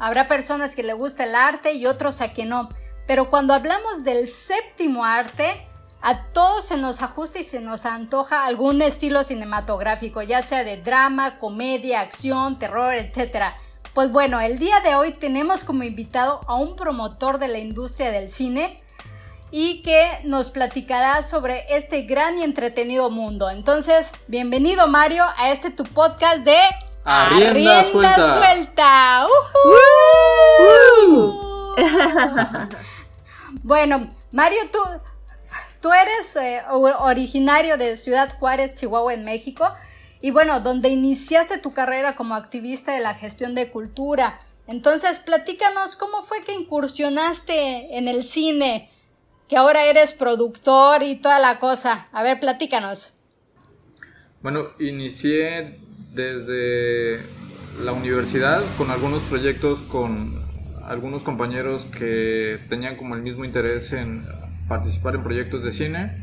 Habrá personas que le gusta el arte y otros a que no. Pero cuando hablamos del séptimo arte, a todos se nos ajusta y se nos antoja algún estilo cinematográfico, ya sea de drama, comedia, acción, terror, etc. Pues bueno, el día de hoy tenemos como invitado a un promotor de la industria del cine y que nos platicará sobre este gran y entretenido mundo. Entonces, bienvenido Mario a este tu podcast de Arrienda, suelta. bueno, Mario, tú, tú eres eh, originario de Ciudad Juárez, Chihuahua, en México, y bueno, donde iniciaste tu carrera como activista de la gestión de cultura. Entonces, platícanos cómo fue que incursionaste en el cine, que ahora eres productor y toda la cosa. A ver, platícanos. Bueno, inicié desde la universidad con algunos proyectos con algunos compañeros que tenían como el mismo interés en participar en proyectos de cine.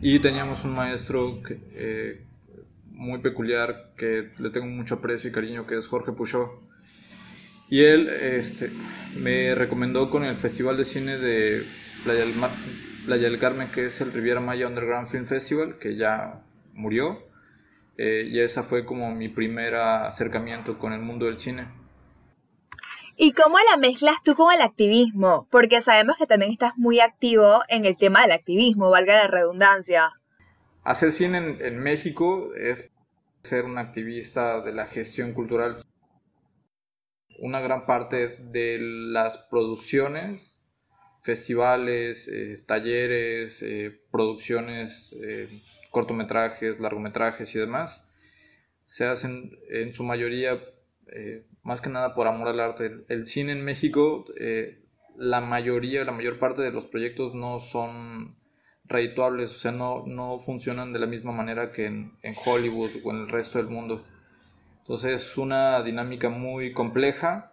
Y teníamos un maestro eh, muy peculiar que le tengo mucho aprecio y cariño que es Jorge Puchot y él este, me recomendó con el Festival de Cine de Playa del, Playa del Carmen que es el Riviera Maya Underground Film Festival que ya murió eh, y esa fue como mi primer acercamiento con el mundo del cine. ¿Y cómo la mezclas tú con el activismo? Porque sabemos que también estás muy activo en el tema del activismo, valga la redundancia. Hacer cine en, en México es ser un activista de la gestión cultural. Una gran parte de las producciones, festivales, eh, talleres, eh, producciones, eh, cortometrajes, largometrajes y demás, se hacen en su mayoría más que nada por amor al arte. El, cine en México, eh, la mayoría, la mayor parte de los proyectos no son redituables, o sea, no, no funcionan de la misma manera que en, Hollywood o en el resto del mundo. Entonces es una dinámica muy compleja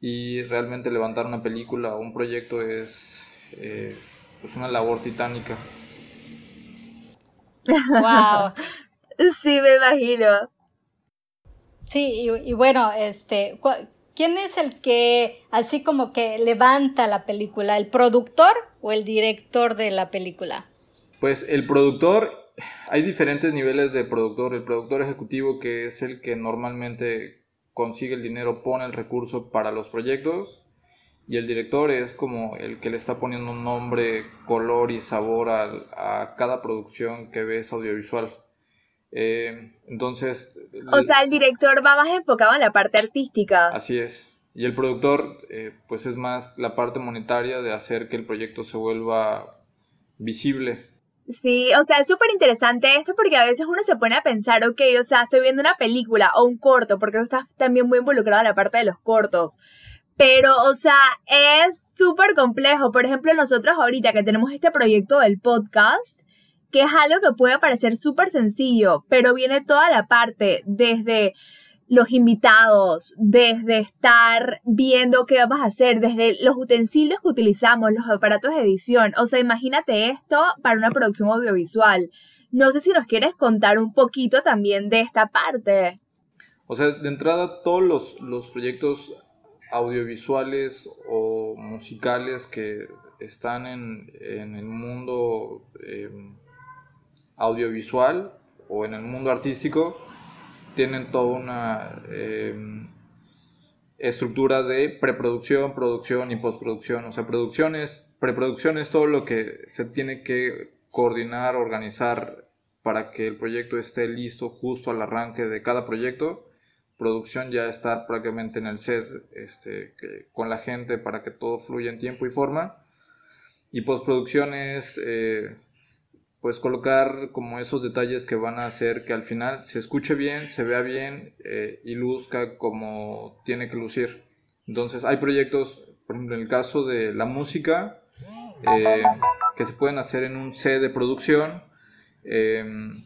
y realmente levantar una película o un proyecto es eh, pues una labor titánica. ¡Wow! sí, me imagino. Sí, y, bueno, este, ¿quién es el que así como que levanta la película? ¿El productor o el director de la película? Pues el productor, hay diferentes niveles de productor. El productor ejecutivo, que es el que normalmente consigue el dinero, pone el recurso para los proyectos. Y el director es como el que le está poniendo un nombre, color y sabor a, a cada producción que ves audiovisual. Eh, entonces... O sea, el director va más enfocado en la parte artística. Así es. Y el productor, eh, pues es más la parte monetaria de hacer que el proyecto se vuelva visible. Sí, o sea, es súper interesante esto porque a veces uno se pone a pensar, ok, o sea, estoy viendo una película o un corto, porque tú estás también muy involucrado en la parte de los cortos. Pero, o sea, es súper complejo. Por ejemplo, nosotros ahorita que tenemos este proyecto del podcast, que es algo que puede parecer súper sencillo, pero viene toda la parte desde los invitados, desde estar viendo qué vamos a hacer, desde los utensilios que utilizamos, los aparatos de edición. O sea, imagínate esto para una producción audiovisual. No sé si nos quieres contar un poquito también de esta parte. O sea, de entrada, todos los, proyectos audiovisuales o musicales que están en, el mundo eh, audiovisual o en el mundo artístico tienen toda una em, estructura de preproducción, producción y postproducción. O sea, producciones, preproducción es todo lo que se tiene que coordinar, organizar para que el proyecto esté listo justo al arranque de cada proyecto. Producción ya estar prácticamente en el set este, con la gente para que todo fluya en tiempo y forma. Y postproducción es eh, pues colocar como esos detalles que van a hacer que al final se escuche bien, se vea bien eh, y luzca como tiene que lucir. Entonces hay proyectos, por ejemplo en el caso de la música, eh, que se pueden hacer en un set de producción em,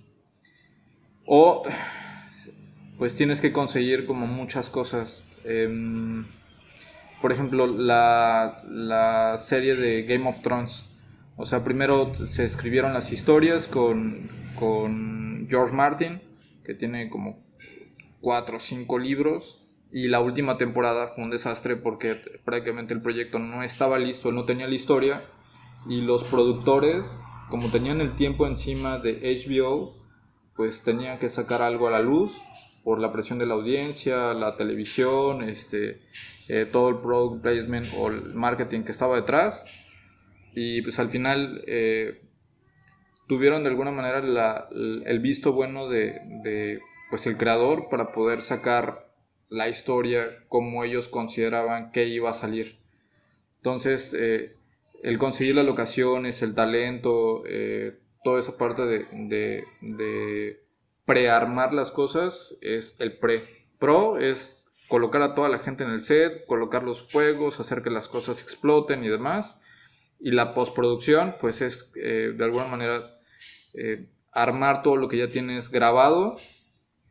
o pues tienes que conseguir como muchas cosas. Em, por ejemplo, la, la serie de Game of Thrones o sea, primero se escribieron las historias con, George Martin, que tiene como cuatro o cinco libros Y la última temporada fue un desastre porque prácticamente el proyecto no estaba listo, no tenía la historia y los productores, como tenían el tiempo encima de HBO, pues tenían que sacar algo a la luz por la presión de la audiencia, la televisión, este, eh, todo el product placement o el marketing que estaba detrás. Y pues al final eh, tuvieron de alguna manera el visto bueno de, pues el creador para poder sacar la historia como ellos consideraban que iba a salir. Entonces, eh, el conseguir las locaciones, el talento, toda esa parte de, de prearmar las cosas es el pre. Pro es colocar a toda la gente en el set, colocar los fuegos, hacer que las cosas exploten y demás. Y la postproducción, pues es eh, de alguna manera eh, armar todo lo que ya tienes grabado,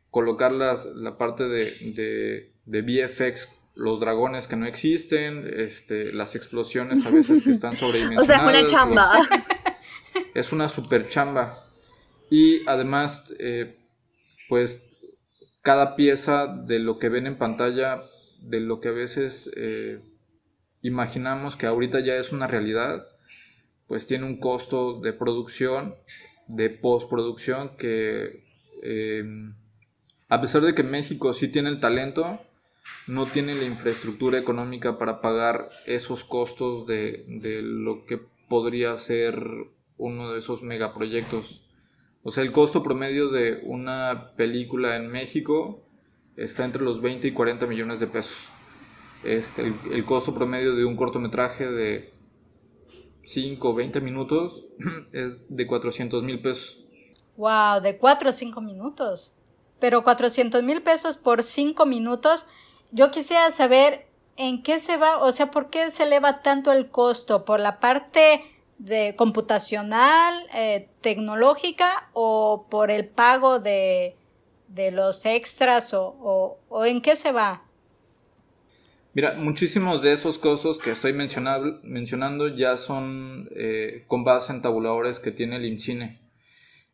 colocar las, la parte de, de, VFX los dragones que no existen, este, las explosiones a veces que están sobredimensionadas. o sea, es una chamba. es una super chamba. Y además, eh, pues cada pieza de lo que ven en pantalla, de lo que a veces eh, imaginamos que ahorita ya es una realidad, pues tiene un costo de producción, de postproducción, que eh, a pesar de que México sí tiene el talento, no tiene la infraestructura económica para pagar esos costos de lo que podría ser uno de esos megaproyectos. O sea, el costo promedio de una película en México está entre los 20 y 40 millones de pesos. Este, el, costo promedio de un cortometraje de 5 o 20 minutos es de 400 mil pesos. ¡Wow! De 4 a 5 minutos. Pero 400 mil pesos por 5 minutos. Yo quisiera saber en qué se va, o sea, ¿por qué se eleva tanto el costo? ¿Por la parte de computacional, eh, tecnológica o por el pago de, de los extras o, o, en qué se va? Mira, muchísimos de esos costos que estoy mencionando ya son eh, con base en tabuladores que tiene el IMCINE.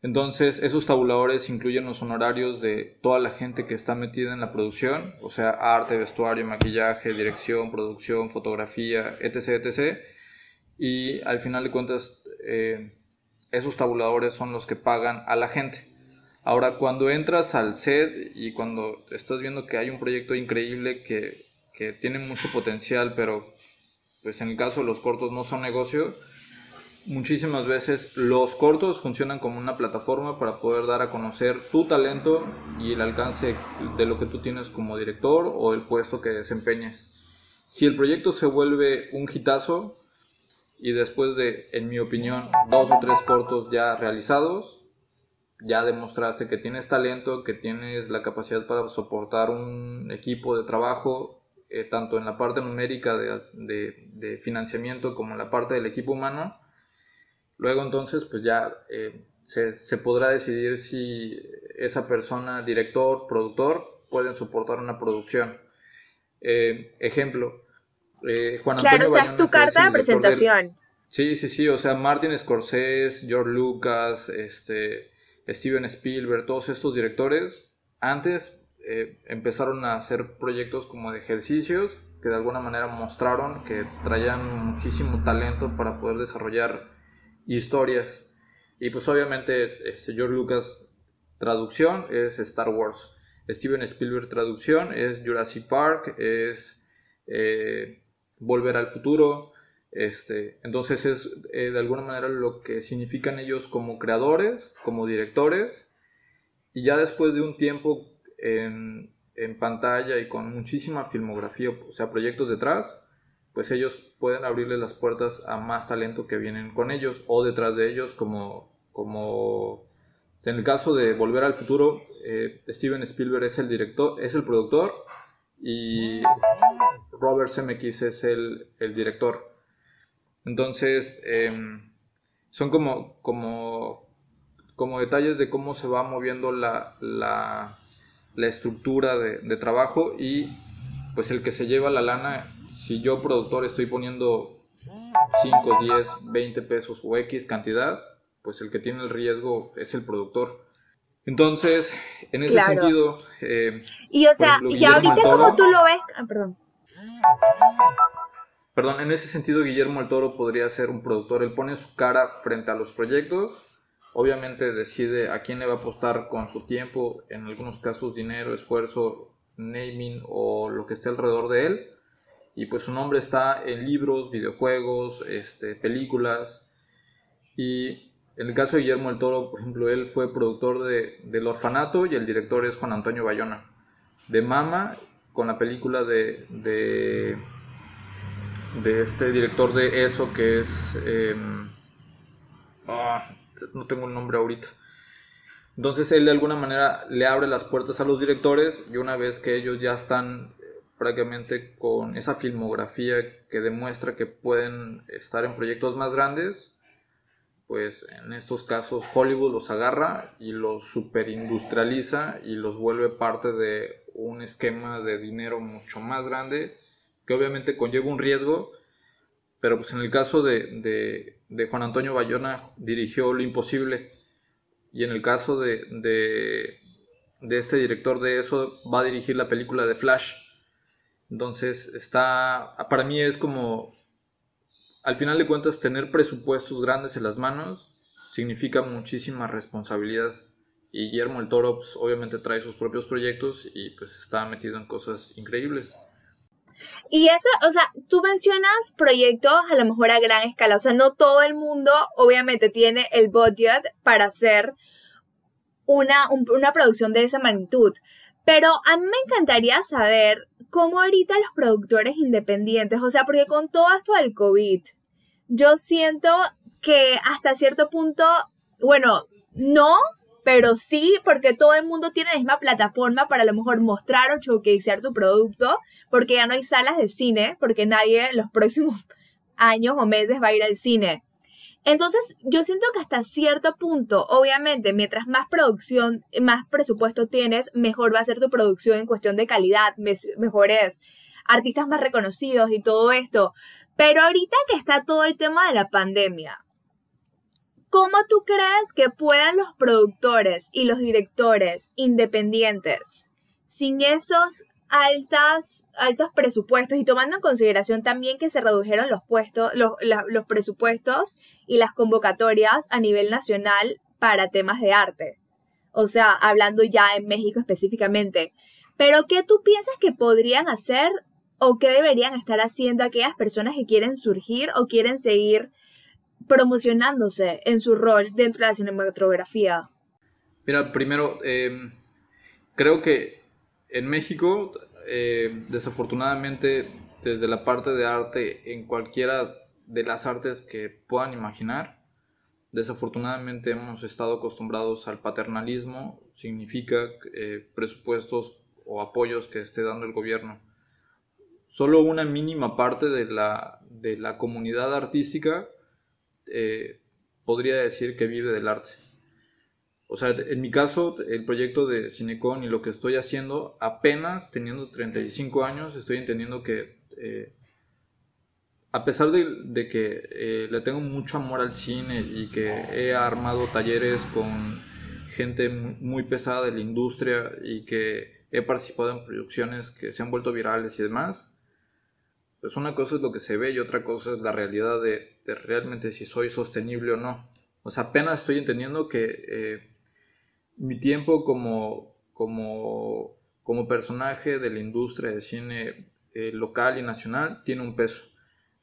Entonces, esos tabuladores incluyen los honorarios de toda la gente que está metida en la producción, o sea, arte, vestuario, maquillaje, dirección, producción, fotografía, etc., etc y al final de cuentas eh, esos tabuladores son los que pagan a la gente. Ahora, cuando entras al set y cuando estás viendo que hay un proyecto increíble que, que tiene mucho potencial, pero pues en el caso de los cortos no son negocio, muchísimas veces los cortos funcionan como una plataforma para poder dar a conocer tu talento y el alcance de lo que tú tienes como director o el puesto que desempeñes. Si el proyecto se vuelve un hitazo, y después de, en mi opinión, dos o tres cortos ya realizados, ya demostraste que tienes talento, que tienes la capacidad para soportar un equipo de trabajo, eh, tanto en la parte numérica de, financiamiento como en la parte del equipo humano. Luego entonces, pues ya eh, se, podrá decidir si esa persona, director, productor, pueden soportar una producción. Eh, ejemplo, eh, Juan Antonio Claro, o sea, tu carta de presentación. Sí, sí, sí, o sea, Martin Scorsese, George Lucas, este, Steven Spielberg, todos estos directores, antes eh, empezaron a hacer proyectos como de ejercicios que de alguna manera mostraron que traían muchísimo talento para poder desarrollar historias. Y pues obviamente este, George Lucas traducción es Star Wars. Steven Spielberg traducción es Jurassic Park, es eh, volver al futuro. Este, entonces es eh, de alguna manera lo que significan ellos como creadores, como directores. Y ya después de un tiempo en, en pantalla y con muchísima filmografía, o sea, proyectos detrás, pues ellos pueden abrirle las puertas a más talento que vienen con ellos o detrás de ellos, como, como en el caso de Volver al Futuro, eh, Steven Spielberg es el director, es el productor y Robert Zemeckis es el, director. Entonces, em, son como, como, como detalles de cómo se va moviendo la, la, estructura de, de, trabajo y pues el que se lleva la lana, si yo productor estoy poniendo 5, 10, 20 pesos o X cantidad, pues el que tiene el riesgo es el productor. Entonces, en ese sentido... Eh, y o sea, y ahorita como tú lo ves... Ah, perdón. Perdón, en ese sentido Guillermo el Toro podría ser un productor. Él pone su cara frente a los proyectos, obviamente decide a quién le va a apostar con su tiempo, en algunos casos dinero, esfuerzo, naming o lo que esté alrededor de él. Y pues su nombre está en libros, videojuegos, este, películas. Y en el caso de Guillermo el Toro, por ejemplo, él fue productor de, del Orfanato y el director es Juan Antonio Bayona. De Mama, con la película de de este director de eso que es... Em, ah, no tengo el nombre ahorita. Entonces él de alguna manera le abre las puertas a los directores y una vez que ellos ya están eh, prácticamente con esa filmografía que demuestra que pueden estar en proyectos más grandes, pues en estos casos Hollywood los agarra y los superindustrializa y los vuelve parte de un esquema de dinero mucho más grande que obviamente conlleva un riesgo, pero pues en el caso de, Juan Antonio Bayona dirigió Lo Imposible y en el caso de, de, este director de eso va a dirigir la película de Flash. Entonces está, para mí es como, al final de cuentas, tener presupuestos grandes en las manos significa muchísima responsabilidad. Y Guillermo el Toro pues, obviamente trae sus propios proyectos y pues está metido en cosas increíbles. Y eso, o sea, tú mencionas proyectos a lo mejor a gran escala, o sea, no todo el mundo obviamente tiene el budget para hacer una, una producción de esa magnitud. Pero a mí me encantaría saber cómo ahorita los productores independientes, o sea, porque con todo esto del COVID, yo siento que hasta cierto punto, bueno, no, pero sí porque todo el mundo tiene la misma plataforma para a lo mejor mostrar o showcasear tu producto, porque ya no hay salas de cine, porque nadie en los próximos años o meses va a ir al cine. Entonces, yo siento que hasta cierto punto, obviamente, mientras más producción, más presupuesto tienes, mejor va a ser tu producción en cuestión de calidad, mejores artistas más reconocidos y todo esto. Pero ahorita que está todo el tema de la pandemia, ¿Cómo tú crees que puedan los productores y los directores independientes, sin esos altos presupuestos y tomando en consideración también que se redujeron los, puestos, los, los presupuestos y las convocatorias a nivel nacional para temas de arte? O sea, hablando ya en México específicamente. Pero ¿qué tú piensas que podrían hacer o qué deberían estar haciendo aquellas personas que quieren surgir o quieren seguir promocionándose en su rol dentro de la cinematografía? Mira, primero, em, creo que en México, eh, desafortunadamente, desde la parte de arte, en cualquiera de las artes que puedan imaginar, desafortunadamente hemos estado acostumbrados al paternalismo, significa eh, presupuestos o apoyos que esté dando el gobierno. Solo una mínima parte de la, de la comunidad artística eh, podría decir que vive del arte. O sea, en mi caso, el proyecto de Cinecon y lo que estoy haciendo, apenas teniendo 35 años, estoy entendiendo que, eh, a pesar de, que eh, le tengo mucho amor al cine y que he armado talleres con gente muy pesada de la industria y que he participado en producciones que se han vuelto virales y demás, pues una cosa es lo que se ve y otra cosa es la realidad de, realmente si soy sostenible o no. O sea, apenas estoy entendiendo que eh, mi tiempo como, como, como personaje de la industria de cine eh, local y nacional tiene un peso.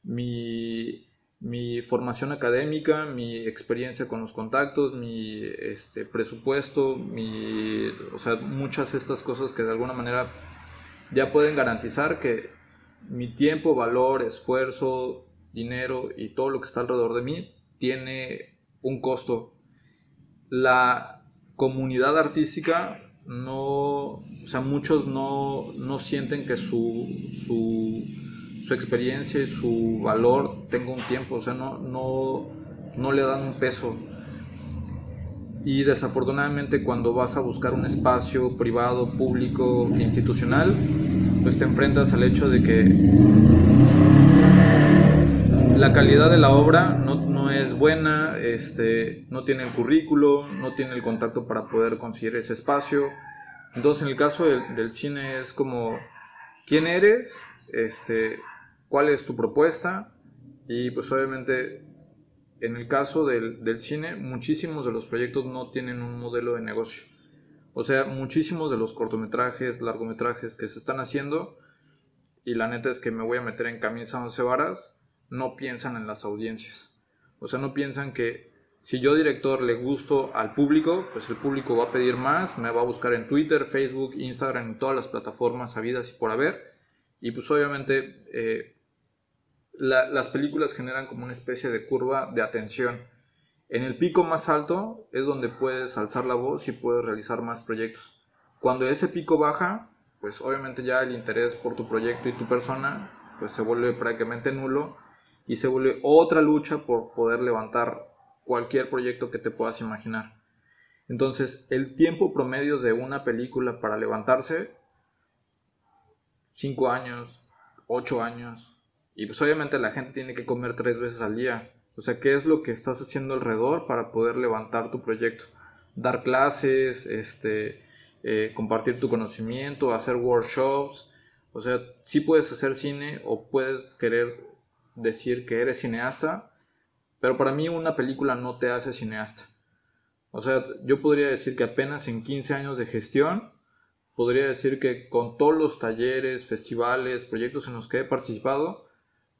Mi, mi, formación académica, mi experiencia con los contactos, mi este, presupuesto, mi, o sea, muchas de estas cosas que de alguna manera ya pueden garantizar que mi tiempo, valor, esfuerzo, dinero y todo lo que está alrededor de mí tiene un costo. La comunidad artística no, o sea, muchos no, sienten que su, su, experiencia y su valor tenga un tiempo, o sea, no, no, no le dan un peso. Y desafortunadamente cuando vas a buscar un espacio privado, público, institucional, pues te enfrentas al hecho de que la calidad de la obra no, no es buena, este, no tiene el currículo, no tiene el contacto para poder conseguir ese espacio. Entonces, en el caso del, cine es como, ¿quién eres? Este, ¿Cuál es tu propuesta? Y pues obviamente, en el caso del, cine, muchísimos de los proyectos no tienen un modelo de negocio. O sea, muchísimos de los cortometrajes, largometrajes que se están haciendo, y la neta es que me voy a meter en camisa once varas, no piensan en las audiencias. O sea, no piensan que si yo director le gusto al público, pues el público va a pedir más, me va a buscar en Twitter, Facebook, Instagram, en todas las plataformas habidas y por haber. Y pues obviamente eh, las películas generan como una especie de curva de atención en el pico más alto es donde puedes alzar la voz y puedes realizar más proyectos. Cuando ese pico baja, pues obviamente ya el interés por tu proyecto y tu persona pues se vuelve prácticamente nulo y se vuelve otra lucha por poder levantar cualquier proyecto que te puedas imaginar. Entonces, el tiempo promedio de una película para levantarse, 5 años, 8 años, y pues obviamente la gente tiene que comer tres veces al día. O sea, ¿qué es lo que estás haciendo alrededor para poder levantar tu proyecto? Dar clases, este, eh, compartir tu conocimiento, hacer workshops. O sea, sí puedes hacer cine o puedes querer decir que eres cineasta, pero para mí una película no te hace cineasta. O sea, yo podría decir que apenas en 15 años de gestión, podría decir que con todos los talleres, festivales, proyectos en los que he participado,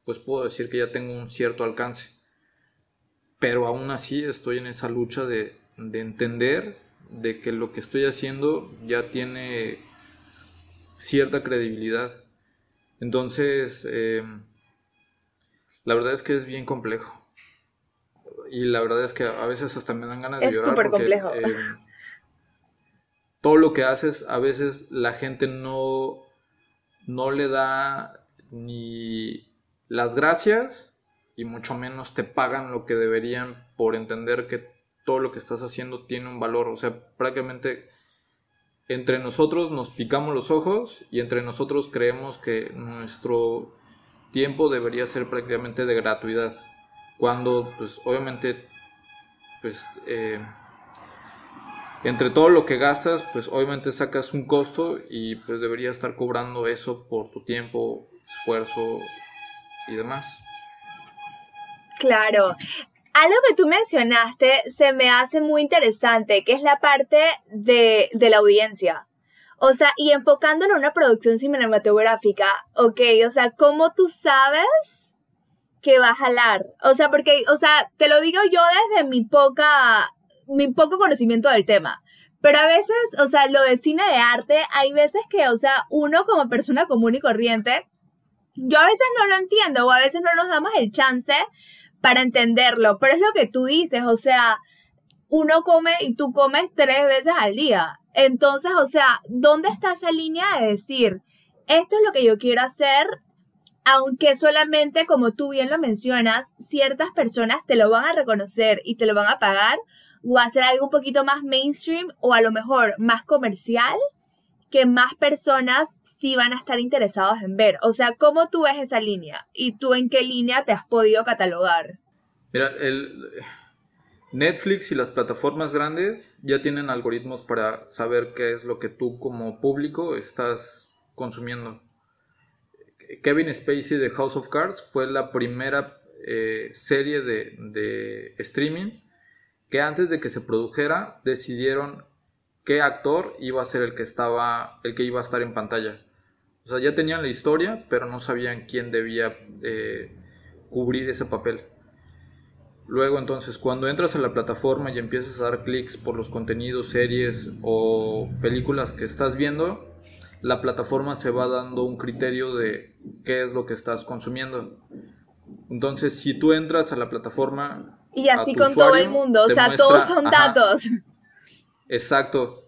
pues puedo decir que ya tengo un cierto alcance pero aún así estoy en esa lucha de, entender de que lo que estoy haciendo ya tiene cierta credibilidad. Entonces, em, la verdad es que es bien complejo. Y la verdad es que a veces hasta me dan ganas de llorar. Es súper complejo. Em, todo lo que haces, a veces la gente no, no le da ni las gracias y mucho menos te pagan lo que deberían por entender que todo lo que estás haciendo tiene un valor. O sea, prácticamente entre nosotros nos picamos los ojos y entre nosotros creemos que nuestro tiempo debería ser prácticamente de gratuidad. Cuando, pues, obviamente, pues, eh, entre todo lo que gastas, pues, obviamente sacas un costo y, pues, debería estar cobrando eso por tu tiempo, esfuerzo y demás. Claro. Algo que tú mencionaste se me hace muy interesante, que es la parte de, la audiencia. O sea, y enfocándolo en una producción cinematográfica, ok, o sea, ¿cómo tú sabes que va a jalar? O sea, porque, o sea, te lo digo yo desde mi poca, mi poco conocimiento del tema. Pero a veces, o sea, lo de cine de arte, hay veces que, o sea, uno como persona común y corriente, yo a veces no lo entiendo o a veces no nos damos el chance para entenderlo, pero es lo que tú dices, o sea, uno come y tú comes tres veces al día. Entonces, o sea, ¿dónde está esa línea de decir, esto es lo que yo quiero hacer, aunque solamente, como tú bien lo mencionas, ciertas personas te lo van a reconocer y te lo van a pagar, o hacer algo un poquito más mainstream o a lo mejor más comercial? Que más personas sí van a estar interesados en ver. O sea, ¿cómo tú ves esa línea? ¿Y tú en qué línea te has podido catalogar? Mira, el Netflix y las plataformas grandes ya tienen algoritmos para saber qué es lo que tú como público estás consumiendo. Kevin Spacey de House of Cards fue la primera eh, serie de, de streaming que antes de que se produjera decidieron qué actor iba a ser el que estaba, el que iba a estar en pantalla. O sea, ya tenían la historia, pero no sabían quién debía eh, cubrir ese papel. Luego entonces, cuando entras a la plataforma y empiezas a dar clics por los contenidos, series o películas que estás viendo, la plataforma se va dando un criterio de qué es lo que estás consumiendo. Entonces, si tú entras a la plataforma... Y así con todo el mundo, o sea, todos son datos. Exacto.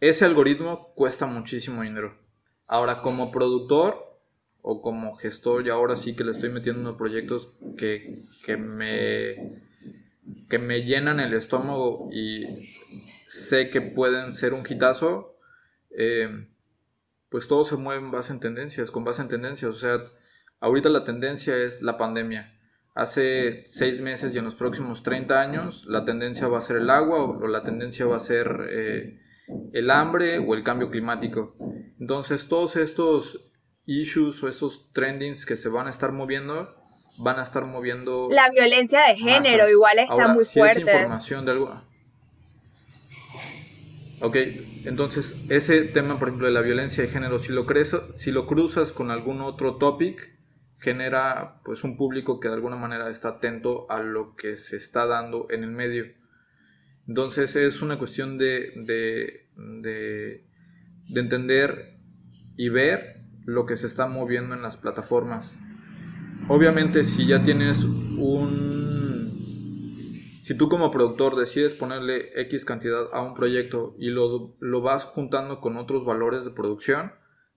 Ese algoritmo cuesta muchísimo dinero. Ahora, como productor o como gestor, y ahora sí que le estoy metiendo en proyectos que, me, que me llenan el estómago y sé que pueden ser un hitazo, eh, pues todo se mueve en base en tendencias, con base en tendencias. O sea, ahorita la tendencia es la pandemia. Hace seis meses y en los próximos 30 años la tendencia va a ser el agua o, la tendencia va a ser eh, el hambre o el cambio climático. Entonces todos estos issues o estos trendings que se van a estar moviendo van a estar moviendo la violencia de género igual está muy fuerte. información de algo. Ok entonces ese tema por ejemplo de la violencia de género si lo crees si lo cruzas con algún otro topic genera pues un público que de alguna manera está atento a lo que se está dando en el medio. Entonces es una cuestión de, de, de, entender y ver lo que se está moviendo en las plataformas. Obviamente si ya tienes un... Si tú como productor decides ponerle X cantidad a un proyecto y lo, lo vas juntando con otros valores de producción,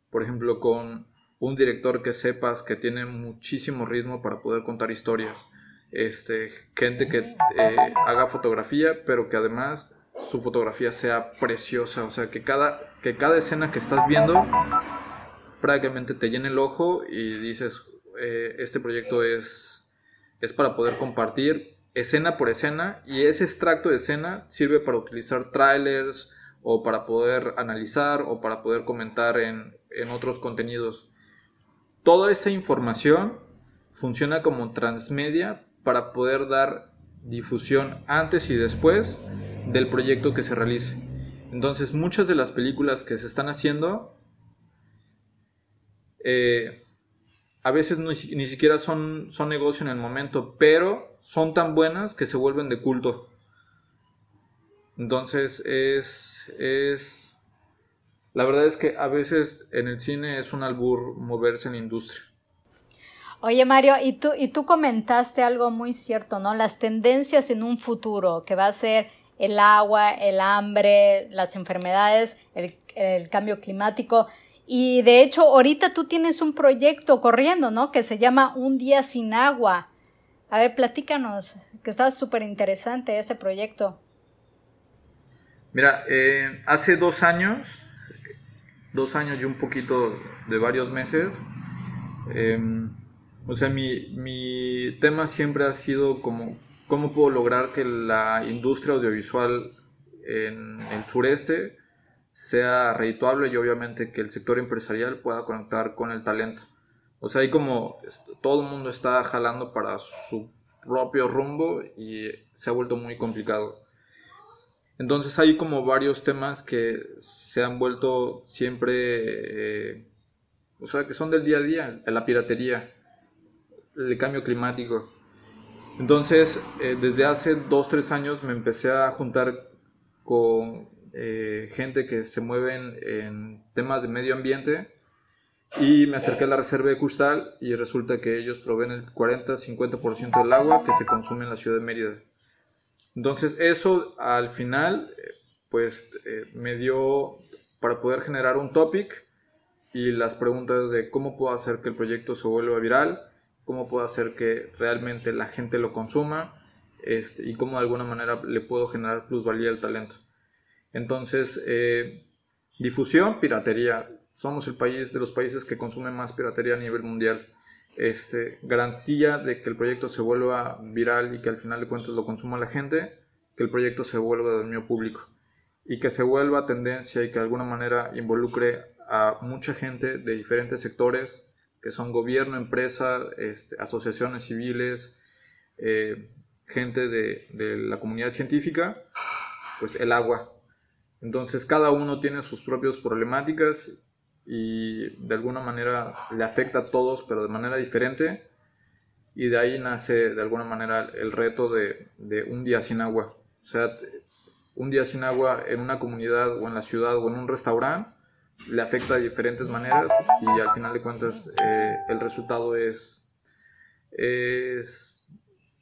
por ejemplo con un director que sepas que tiene muchísimo ritmo para poder contar historias. Este, gente que eh, haga fotografía, pero que además su fotografía sea preciosa. O sea, que cada, que cada escena que estás viendo prácticamente te llene el ojo y dices, eh, este proyecto es, es para poder compartir escena por escena y ese extracto de escena sirve para utilizar trailers o para poder analizar o para poder comentar en, en otros contenidos toda esa información funciona como transmedia para poder dar difusión antes y después del proyecto que se realice. Entonces muchas de las películas que se están haciendo eh, a veces ni, siquiera son, son negocio en el momento, pero son tan buenas que se vuelven de culto. Entonces es, es la verdad es que a veces en el cine es un albur moverse en la industria. Oye Mario, y tú, y tú comentaste algo muy cierto, ¿no? Las tendencias en un futuro, que va a ser el agua, el hambre, las enfermedades, el, el cambio climático. Y de hecho, ahorita tú tienes un proyecto corriendo, ¿no? Que se llama Un día sin agua. A ver, platícanos, que está súper interesante ese proyecto. Mira, eh, hace dos años dos años y un poquito de varios meses. Em, o sea, mi, mi, tema siempre ha sido como cómo puedo lograr que la industria audiovisual en el sureste sea redituable y obviamente que el sector empresarial pueda conectar con el talento. O sea, ahí como todo el mundo está jalando para su propio rumbo y se ha vuelto muy complicado. Entonces hay como varios temas que se han vuelto siempre, eh, o sea, que son del día a día, la piratería, el cambio climático. Entonces, eh, desde hace dos, tres años me empecé a juntar con eh, gente que se mueve en, temas de medio ambiente y me acerqué a la reserva de Custal y resulta que ellos proveen el 40-50% del agua que se consume en la ciudad de Mérida. Entonces eso al final pues eh, me dio para poder generar un topic y las preguntas de cómo puedo hacer que el proyecto se vuelva viral, cómo puedo hacer que realmente la gente lo consuma este, y cómo de alguna manera le puedo generar plusvalía al talento. Entonces, eh, difusión, piratería. Somos el país de los países que consumen más piratería a nivel mundial este, garantía de que el proyecto se vuelva viral y que al final de cuentas lo consuma la gente, que el proyecto se vuelva de dominio público y que se vuelva tendencia y que de alguna manera involucre a mucha gente de diferentes sectores que son gobierno, empresa, este, asociaciones civiles, eh, gente de, de la comunidad científica, pues el agua. Entonces cada uno tiene sus propias problemáticas y de alguna manera le afecta a todos, pero de manera diferente. Y de ahí nace de alguna manera el reto de, un día sin agua. O sea, un día sin agua en una comunidad o en la ciudad o en un restaurante le afecta de diferentes maneras y al final de cuentas eh, el resultado es, es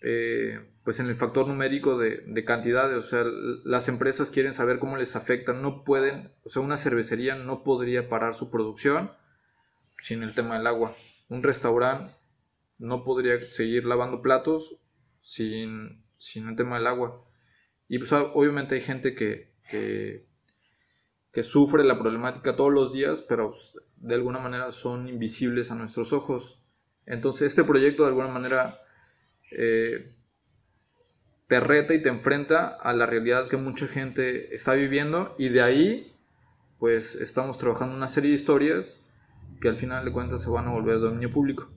eh, pues en el factor numérico de, de, cantidades, o sea, las empresas quieren saber cómo les afecta, no pueden, o sea, una cervecería no podría parar su producción sin el tema del agua. Un restaurante no podría seguir lavando platos sin, sin el tema del agua. Y pues obviamente hay gente que, que, sufre la problemática todos los días, pero pues, de alguna manera son invisibles a nuestros ojos. Entonces este proyecto de alguna manera eh, te reta y te enfrenta a la realidad que mucha gente está viviendo y de ahí pues estamos trabajando una serie de historias que al final de cuentas se van a volver dominio público.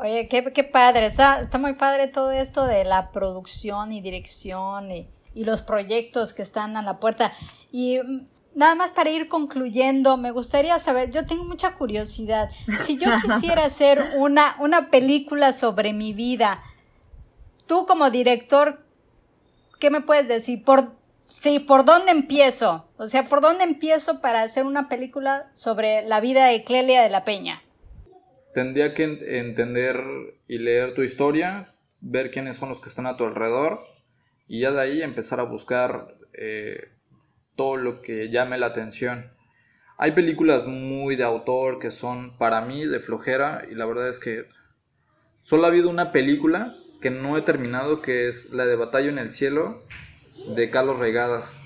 Oye, qué, padre, está, está muy padre todo esto de la producción y dirección y, y los proyectos que están a la puerta. Y nada más para ir concluyendo, me gustaría saber, yo tengo mucha curiosidad, si yo quisiera hacer una, una película sobre mi vida, tú como director, ¿qué me puedes decir? Por, sí, ¿por dónde empiezo? O sea, ¿por dónde empiezo para hacer una película sobre la vida de Clelia de la Peña? Tendría que entender y leer tu historia, ver quiénes son los que están a tu alrededor y ya de ahí empezar a buscar eh, todo lo que llame la atención. Hay películas muy de autor que son para mí de flojera y la verdad es que solo ha habido una película que no he terminado que es la de Batalla en el Cielo de Carlos Regadas.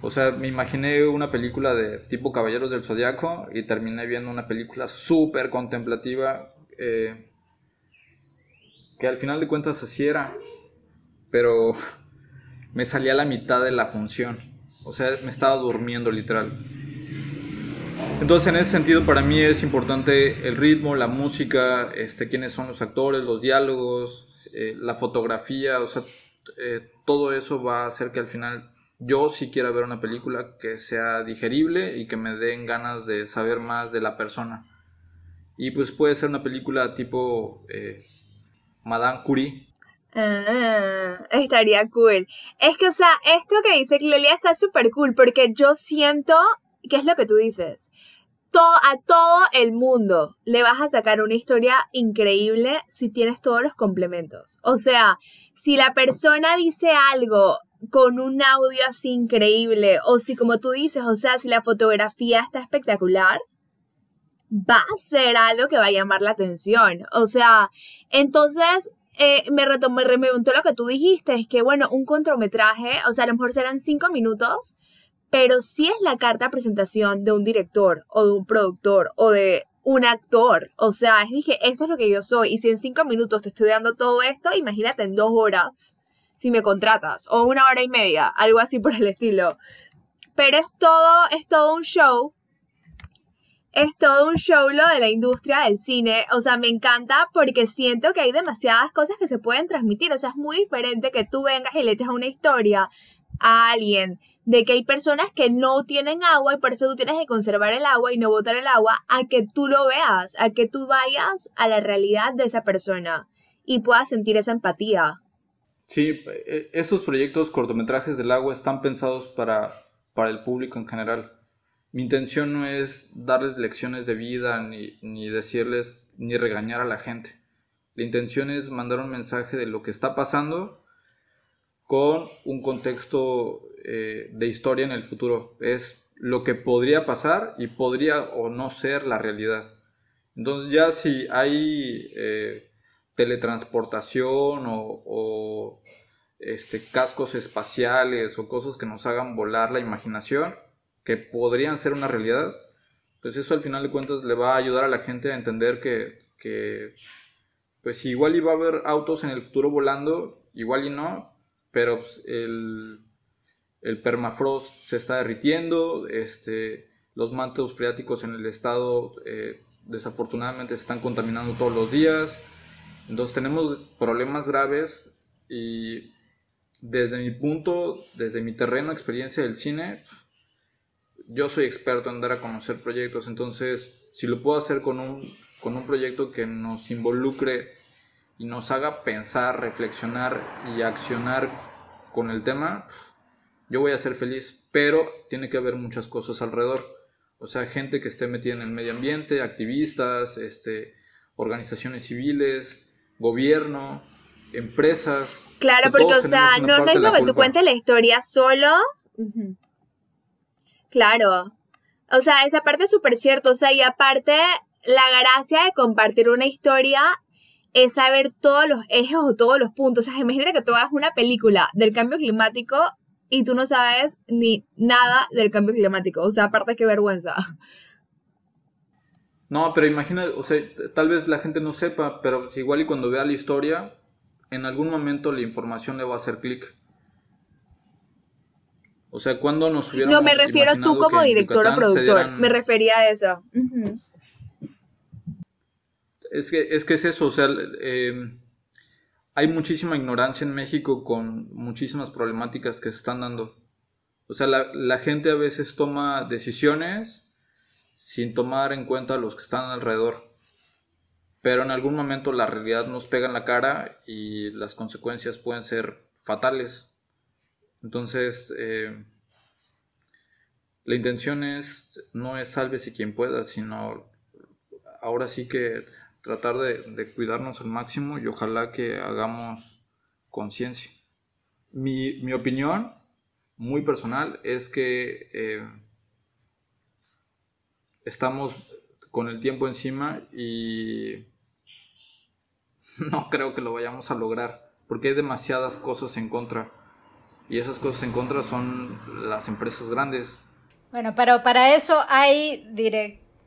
O sea, me imaginé una película de tipo Caballeros del Zodiaco y terminé viendo una película súper contemplativa eh, que al final de cuentas así era, pero me salía a la mitad de la función. O sea, me estaba durmiendo literal. Entonces, en ese sentido, para mí es importante el ritmo, la música, este, quiénes son los actores, los diálogos, eh, la fotografía, o sea, eh, todo eso va a hacer que al final yo sí quiera ver una película que sea digerible y que me den ganas de saber más de la persona. Y pues puede ser una película tipo eh, Madame Curie, Ah, estaría cool. Es que, o sea, esto que dice Clelia está súper cool porque yo siento que es lo que tú dices. Todo, a todo el mundo le vas a sacar una historia increíble si tienes todos los complementos. O sea, si la persona dice algo con un audio así increíble, o si como tú dices, o sea, si la fotografía está espectacular, va a ser algo que va a llamar la atención. O sea, entonces eh, me retomé, me lo que tú dijiste, es que bueno, un cortometraje, o sea, a lo mejor serán cinco minutos, pero si es la carta de presentación de un director o de un productor o de un actor. O sea, dije, esto es lo que yo soy. Y si en cinco minutos te estoy dando todo esto, imagínate en dos horas si me contratas. O una hora y media, algo así por el estilo. Pero es todo, es todo un show es todo un show lo de la industria del cine. O sea, me encanta porque siento que hay demasiadas cosas que se pueden transmitir. O sea, es muy diferente que tú vengas y le eches una historia a alguien de que hay personas que no tienen agua y por eso tú tienes que conservar el agua y no botar el agua, a que tú lo veas, a que tú vayas a la realidad de esa persona y puedas sentir esa empatía. Sí, e, estos proyectos cortometrajes del agua están pensados para, para el público en general mi intención no es darles lecciones de vida ni, decirles ni regañar a la gente. La intención es mandar un mensaje de lo que está pasando con un contexto eh, de historia en el futuro. Es lo que podría pasar y podría o no ser la realidad. Entonces ya si hay eh, teletransportación o, o este, cascos espaciales o cosas que nos hagan volar la imaginación, que podrían ser una realidad, pues eso al final de cuentas le va a ayudar a la gente a entender que, que pues igual iba a haber autos en el futuro volando, igual y no, pero pues, el, el, permafrost se está derritiendo, este, los mantos freáticos en el estado eh, desafortunadamente se están contaminando todos los días, entonces tenemos problemas graves y desde mi punto, desde mi terreno, experiencia del cine, yo soy experto en dar a conocer proyectos, entonces si lo puedo hacer con un, con un proyecto que nos involucre y nos haga pensar, reflexionar y accionar con el tema, yo voy a ser feliz, pero tiene que haber muchas cosas alrededor. O sea, gente que esté metida en el medio ambiente, activistas, este, organizaciones civiles, gobierno, empresas. Claro, porque, o sea, no, es lo que tú cuentes la historia solo. Claro. O sea, esa parte es súper cierto. O sea, y aparte, la gracia de compartir una historia es saber todos los ejes o todos los puntos. O sea, imagínate que tú hagas una película del cambio climático y tú no sabes ni nada del cambio climático. O sea, aparte qué vergüenza. No, pero imagina, o sea, tal vez la gente no sepa, pero igual y cuando vea la historia, en algún momento la información le va a hacer clic. O sea, cuando nos hubiéramos No, me refiero tú como director o productor. Me refería a eso. es, que, es que es eso, o sea, eh, hay muchísima ignorancia en México con muchísimas problemáticas que se están dando. O sea, la, la gente a veces toma decisiones sin tomar en cuenta a los que están alrededor. Pero en algún momento la realidad nos pega en la cara y las consecuencias pueden ser fatales. Entonces, eh, la intención es, no es si quien pueda, sino ahora sí que tratar de, cuidarnos al máximo y ojalá que hagamos conciencia. Mi, opinión, muy personal, es que eh, estamos con el tiempo encima y no creo que lo vayamos a lograr, porque hay demasiadas cosas en contra. Y esas cosas en contra son las empresas grandes. Bueno, pero para eso hay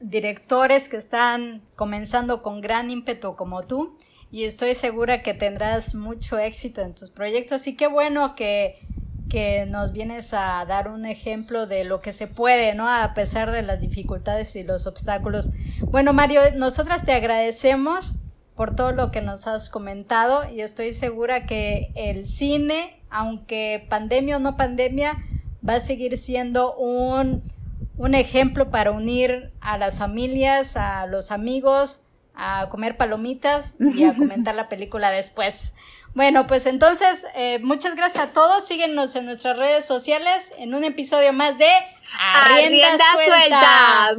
directores que están comenzando con gran ímpetu como tú y estoy segura que tendrás mucho éxito en tus proyectos y qué bueno que, que nos vienes a dar un ejemplo de lo que se puede, ¿no? A pesar de las dificultades y los obstáculos. Bueno, Mario, nosotras te agradecemos por todo lo que nos has comentado y estoy segura que el cine, aunque pandemia o no pandemia, va a seguir siendo un, un ejemplo para unir a las familias, a los amigos, a comer palomitas y a comentar la película después. Bueno, pues entonces, eh, muchas gracias a todos. Síguenos en nuestras redes sociales en un episodio más de Arrienda, suelta.